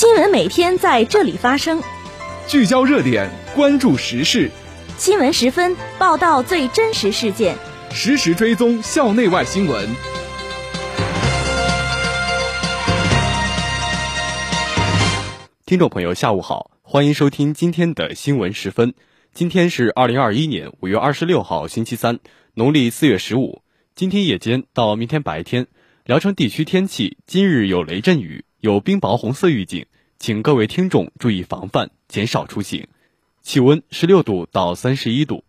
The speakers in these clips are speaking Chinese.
新闻每天在这里发生，聚焦热点，关注时事。新闻十分报道最真实事件，实时追踪校内外新闻。听众朋友，下午好，欢迎收听今天的新闻十分。今天是二零二一年五月二十六号，星期三，农历四月十五。今天夜间到明天白天，聊城地区天气今日有雷阵雨，有冰雹红色预警，请各位听众注意防范，减少出行。气温十六度到三十一度。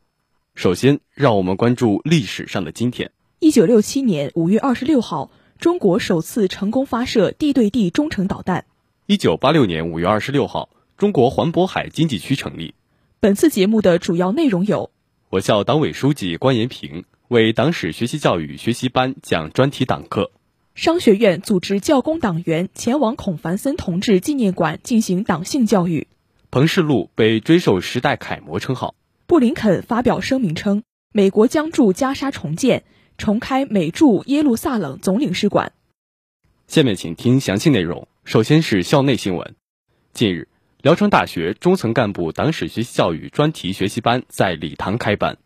首先，让我们关注历史上的今天。一九六七年五月二十六号，中国首次成功发射地对地中程导弹。一九八六年五月二十六号，中国环渤海经济区成立。本次节目的主要内容有：我校党委书记关延平为党史学习教育学习班讲专题党课；商学院组织教工党员前往孔繁森同志纪念馆进行党性教育；彭世禄被追授时代楷模称号；布林肯发表声明称，美国将驻加沙重建，重开美驻耶路撒冷总领事馆。下面请听详细内容。首先是校内新闻。近日，聊城大学中层干部党史学习教育专题学习班在礼堂开班，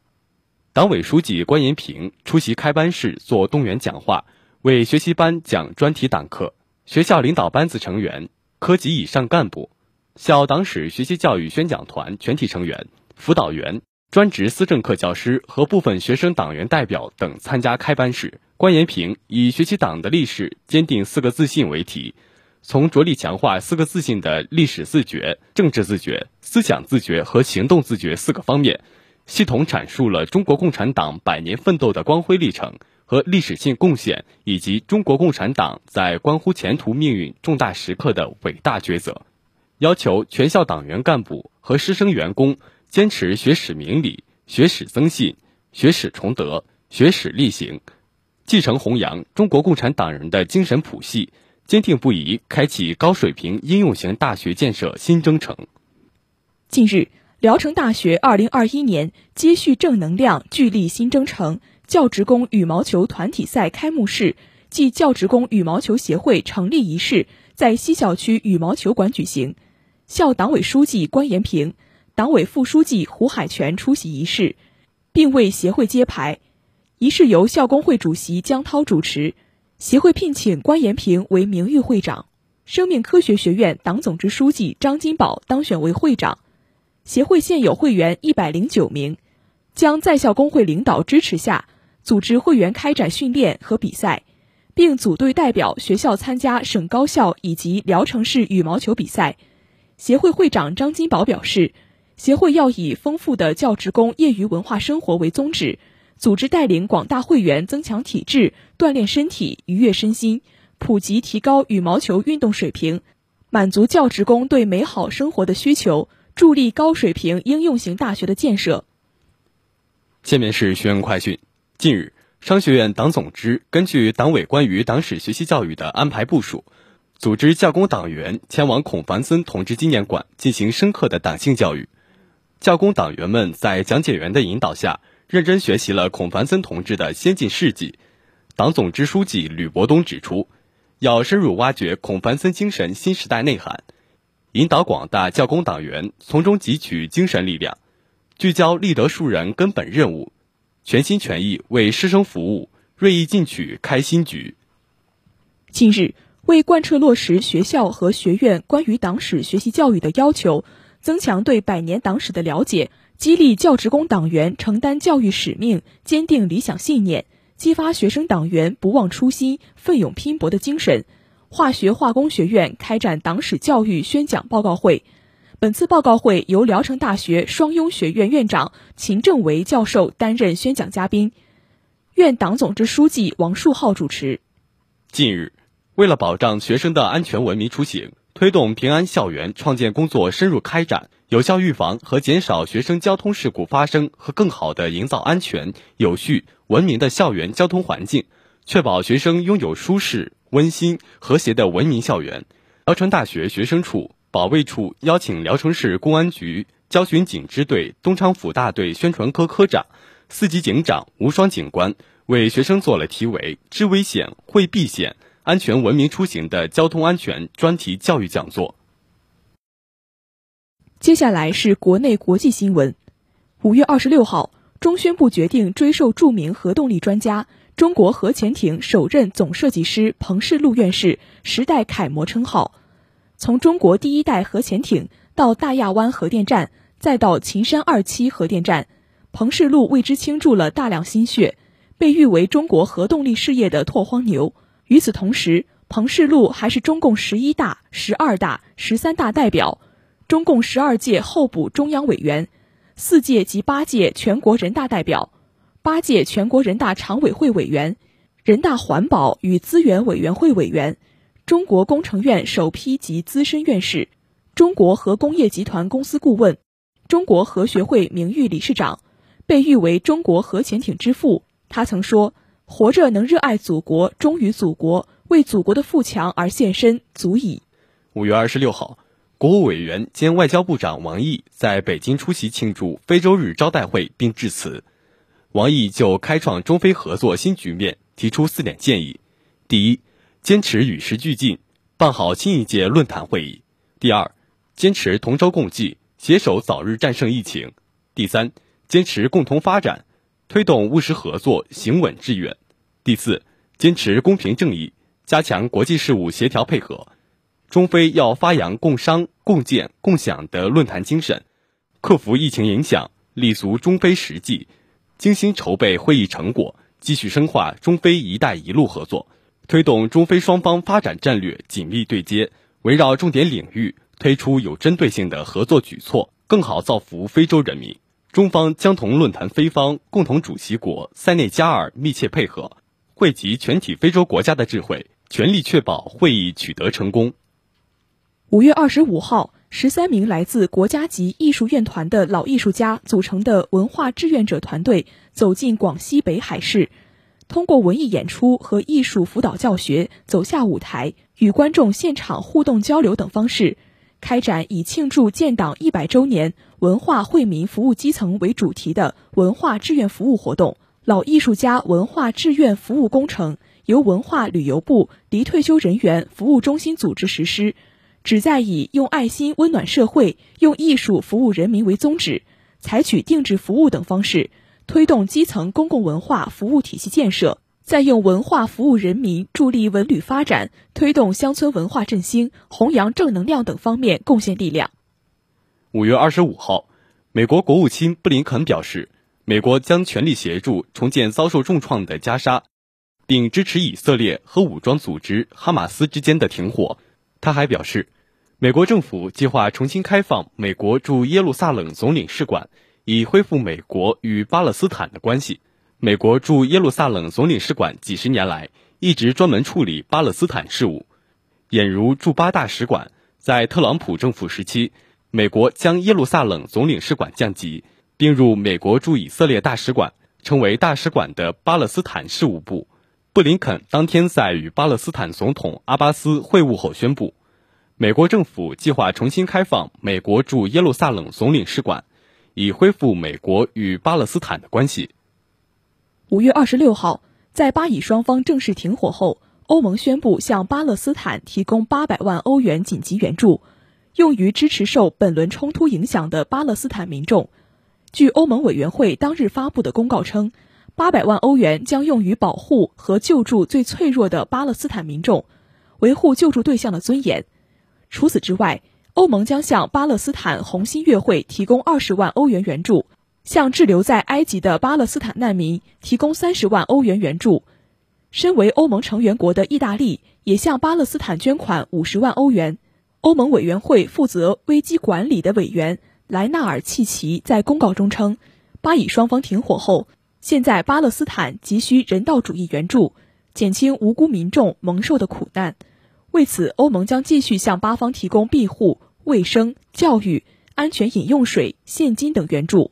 党委书记关延平出席开班式做动员讲话，为学习班讲专题党课。学校领导班子成员、科级以上干部、校党史学习教育宣讲团全体成员、辅导员、专职思政课教师和部分学生党员代表等参加开班式。关延平以“学习党的历史，坚定四个自信”为题。从着力强化四个自信的历史自觉、政治自觉、思想自觉和行动自觉四个方面，系统阐述了中国共产党百年奋斗的光辉历程和历史性贡献，以及中国共产党在关乎前途命运重大时刻的伟大抉择。要求全校党员干部和师生员工坚持学史明理、学史增信、学史崇德、学史力行，继承弘扬中国共产党人的精神谱系。坚定不移开启高水平应用型大学建设新征程。近日，聊城大学二零二一年接续正能量聚力新征程教职工羽毛球团体赛开幕式暨教职工羽毛球协会成立仪式在西校区羽毛球馆举行，校党委书记关延平、党委副书记胡海泉出席仪式，并为协会揭牌。仪式由校工会主席江涛主持。协会聘请关延平为名誉会长，生命科学学院党总支书记张金宝当选为会长。协会现有会员一百零九名，将在校工会领导支持下，组织会员开展训练和比赛，并组队代表学校参加省高校以及聊城市羽毛球比赛。协会会长张金宝表示，协会要以丰富的教职工业余文化生活为宗旨。组织带领广大会员增强体质、锻炼身体、愉悦身心，普及提高羽毛球运动水平，满足教职工对美好生活的需求，助力高水平应用型大学的建设。下面是学院快讯：近日，商学院党总支根据党委关于党史学习教育的安排部署，组织教工党员前往孔繁森同志纪念馆进行深刻的党性教育。教工党员们在讲解员的引导下。认真学习了孔繁森同志的先进事迹。党总支书记吕伯东指出，要深入挖掘孔繁森精神新时代内涵，引导广大教工党员从中汲取精神力量，聚焦立德树人根本任务，全心全意为师生服务，锐意进取开新局。近日，为贯彻落实学校和学院关于党史学习教育的要求，增强对百年党史的了解。激励教职工党员承担教育使命，坚定理想信念，激发学生党员不忘初心、奋勇拼搏的精神。化学化工学院开展党史教育宣讲报告会。本次报告会由聊城大学双拥学院院长秦正维教授担任宣讲嘉宾，院党总支书记王树浩主持。近日，为了保障学生的安全文明出行，推动平安校园创建工作深入开展。有效预防和减少学生交通事故发生和更好地营造安全、有序、文明的校园交通环境，确保学生拥有舒适、温馨、和谐的文明校园。聊城大学学生处、保卫处邀请聊城市公安局交巡警支队东昌府大队宣传科科长、四级警长吴双警官为学生做了题为“知危险、会避险、安全文明出行”的交通安全专题教育讲座。接下来是国内国际新闻。五月二十六号，中宣部决定追授著名核动力专家、中国核潜艇首任总设计师彭世禄院士“时代楷模”称号。从中国第一代核潜艇到大亚湾核电站，再到秦山二期核电站，彭世禄为之倾注了大量心血，被誉为中国核动力事业的拓荒牛。与此同时，彭世禄还是中共十一大、十二大、十三大代表，中共十二届候补中央委员，四届及八届全国人大代表，八届全国人大常委会委员，人大环保与资源委员会委员，中国工程院首批及资深院士，中国核工业集团公司顾问，中国核学会名誉理事长，被誉为中国核潜艇之父。他曾说：“活着能热爱祖国，忠于祖国。”为祖国的富强而献身，足矣。五月二十六号，国务委员兼外交部长王毅在北京出席庆祝非洲日招待会并致辞。王毅就开创中非合作新局面提出四点建议：第一，坚持与时俱进，办好新一届论坛会议；第二，坚持同舟共济，携手早日战胜疫情；第三，坚持共同发展，推动务实合作行稳致远；第四，坚持公平正义。加强国际事务协调配合，中非要发扬共商、共建、共享的论坛精神，克服疫情影响，立足中非实际，精心筹备会议成果，继续深化中非“一带一路”合作，推动中非双方发展战略紧密对接，围绕重点领域推出有针对性的合作举措，更好造福非洲人民。中方将同论坛非方共同主席国塞内加尔密切配合，汇集全体非洲国家的智慧。全力确保会议取得成功。五月二十五号，十三名来自国家级艺术院团的老艺术家组成的文化志愿者团队走进广西北海市，通过文艺演出和艺术辅导教学，走下舞台，与观众现场互动交流等方式，开展以庆祝建党一百周年、文化惠民服务基层为主题的文化志愿服务活动。老艺术家文化志愿服务工程。由文化旅游部离退休人员服务中心组织实施，旨在以用爱心温暖社会、用艺术服务人民为宗旨，采取定制服务等方式，推动基层公共文化服务体系建设，在用文化服务人民、助力文旅发展、推动乡村文化振兴、弘扬正能量等方面贡献力量。五月二十五号，美国国务卿布林肯表示，美国将全力协助重建遭受重创的加沙。并支持以色列和武装组织哈马斯之间的停火。他还表示，美国政府计划重新开放美国驻耶路撒冷总领事馆，以恢复美国与巴勒斯坦的关系。美国驻耶路撒冷总领事馆几十年来一直专门处理巴勒斯坦事务，俨如驻巴大使馆。在特朗普政府时期，美国将耶路撒冷总领事馆降级，并入美国驻以色列大使馆，成为大使馆的巴勒斯坦事务部。布林肯当天在与巴勒斯坦总统阿巴斯会晤后宣布，美国政府计划重新开放美国驻耶路撒冷总领事馆，以恢复美国与巴勒斯坦的关系。五月二十六号，在巴以双方正式停火后，欧盟宣布向巴勒斯坦提供八百万欧元紧急援助，用于支持受本轮冲突影响的巴勒斯坦民众。据欧盟委员会当日发布的公告称。八百万欧元将用于保护和救助最脆弱的巴勒斯坦民众，维护救助对象的尊严。除此之外，欧盟将向巴勒斯坦红新月会提供二十万欧元援助，向滞留在埃及的巴勒斯坦难民提供三十万欧元援助。身为欧盟成员国的意大利也向巴勒斯坦捐款五十万欧元。欧盟委员会负责危机管理的委员莱纳尔契奇在公告中称，巴以双方停火后。现在巴勒斯坦急需人道主义援助，减轻无辜民众蒙受的苦难。为此，欧盟将继续向巴方提供庇护、卫生、教育、安全饮用水、现金等援助。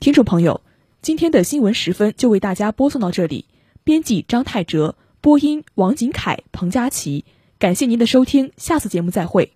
听众朋友，今天的新闻时分就为大家播送到这里。编辑张泰哲，播音王景凯、彭佳琪。感谢您的收听，下次节目再会。